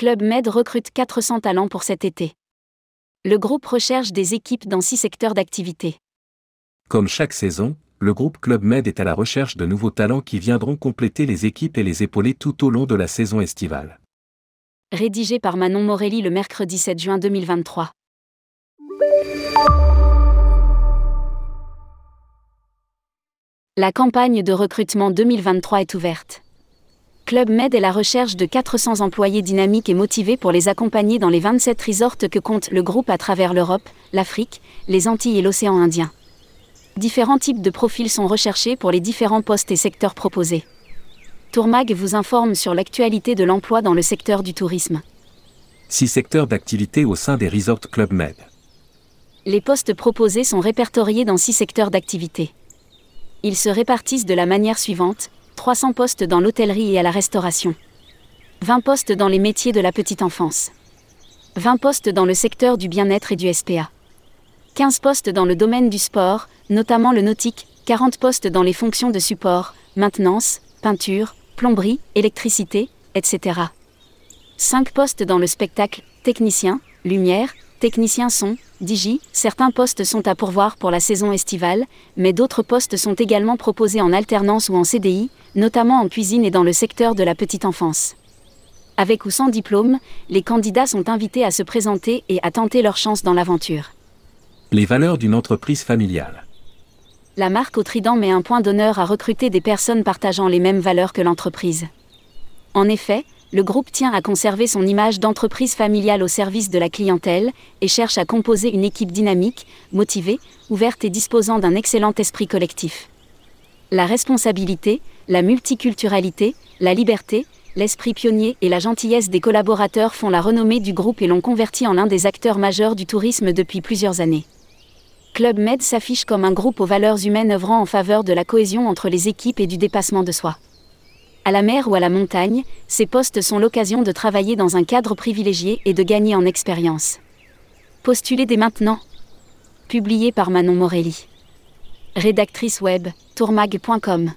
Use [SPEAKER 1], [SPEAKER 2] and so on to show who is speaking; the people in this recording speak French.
[SPEAKER 1] Club Med recrute 400 talents pour cet été. Le groupe recherche des équipes dans six secteurs d'activité.
[SPEAKER 2] Comme chaque saison, le groupe Club Med est à la recherche de nouveaux talents qui viendront compléter les équipes et les épauler tout au long de la saison estivale.
[SPEAKER 1] Rédigé par Manon Morelli le mercredi 7 juin 2023. La campagne de recrutement 2023 est ouverte. Club Med est la recherche de 400 employés dynamiques et motivés pour les accompagner dans les 27 resorts que compte le groupe à travers l'Europe, l'Afrique, les Antilles et l'océan Indien. Différents types de profils sont recherchés pour les différents postes et secteurs proposés. Tourmag vous informe sur l'actualité de l'emploi dans le secteur du tourisme.
[SPEAKER 2] Six secteurs d'activité au sein des Resorts Club Med.
[SPEAKER 1] Les postes proposés sont répertoriés dans six secteurs d'activité. Ils se répartissent de la manière suivante 300 postes dans l'hôtellerie et à la restauration. 20 postes dans les métiers de la petite enfance. 20 postes dans le secteur du bien-être et du SPA. 15 postes dans le domaine du sport, notamment le nautique, 40 postes dans les fonctions de support, maintenance, peinture, plomberie, électricité, etc. 5 postes dans le spectacle, technicien, lumière, technicien son, Digi, certains postes sont à pourvoir pour la saison estivale, mais d'autres postes sont également proposés en alternance ou en CDI, notamment en cuisine et dans le secteur de la petite enfance. Avec ou sans diplôme, les candidats sont invités à se présenter et à tenter leur chance dans l'aventure.
[SPEAKER 2] Les valeurs d'une entreprise familiale.
[SPEAKER 1] La marque au Trident met un point d'honneur à recruter des personnes partageant les mêmes valeurs que l'entreprise. En effet, le groupe tient à conserver son image d'entreprise familiale au service de la clientèle et cherche à composer une équipe dynamique, motivée, ouverte et disposant d'un excellent esprit collectif. La responsabilité, la multiculturalité, la liberté, l'esprit pionnier et la gentillesse des collaborateurs font la renommée du groupe et l'ont converti en l'un des acteurs majeurs du tourisme depuis plusieurs années. Club Med s'affiche comme un groupe aux valeurs humaines œuvrant en faveur de la cohésion entre les équipes et du dépassement de soi. À la mer ou à la montagne, ces postes sont l'occasion de travailler dans un cadre privilégié et de gagner en expérience. Postulez dès maintenant. Publié par Manon Morelli. Rédactrice web, tourmag.com.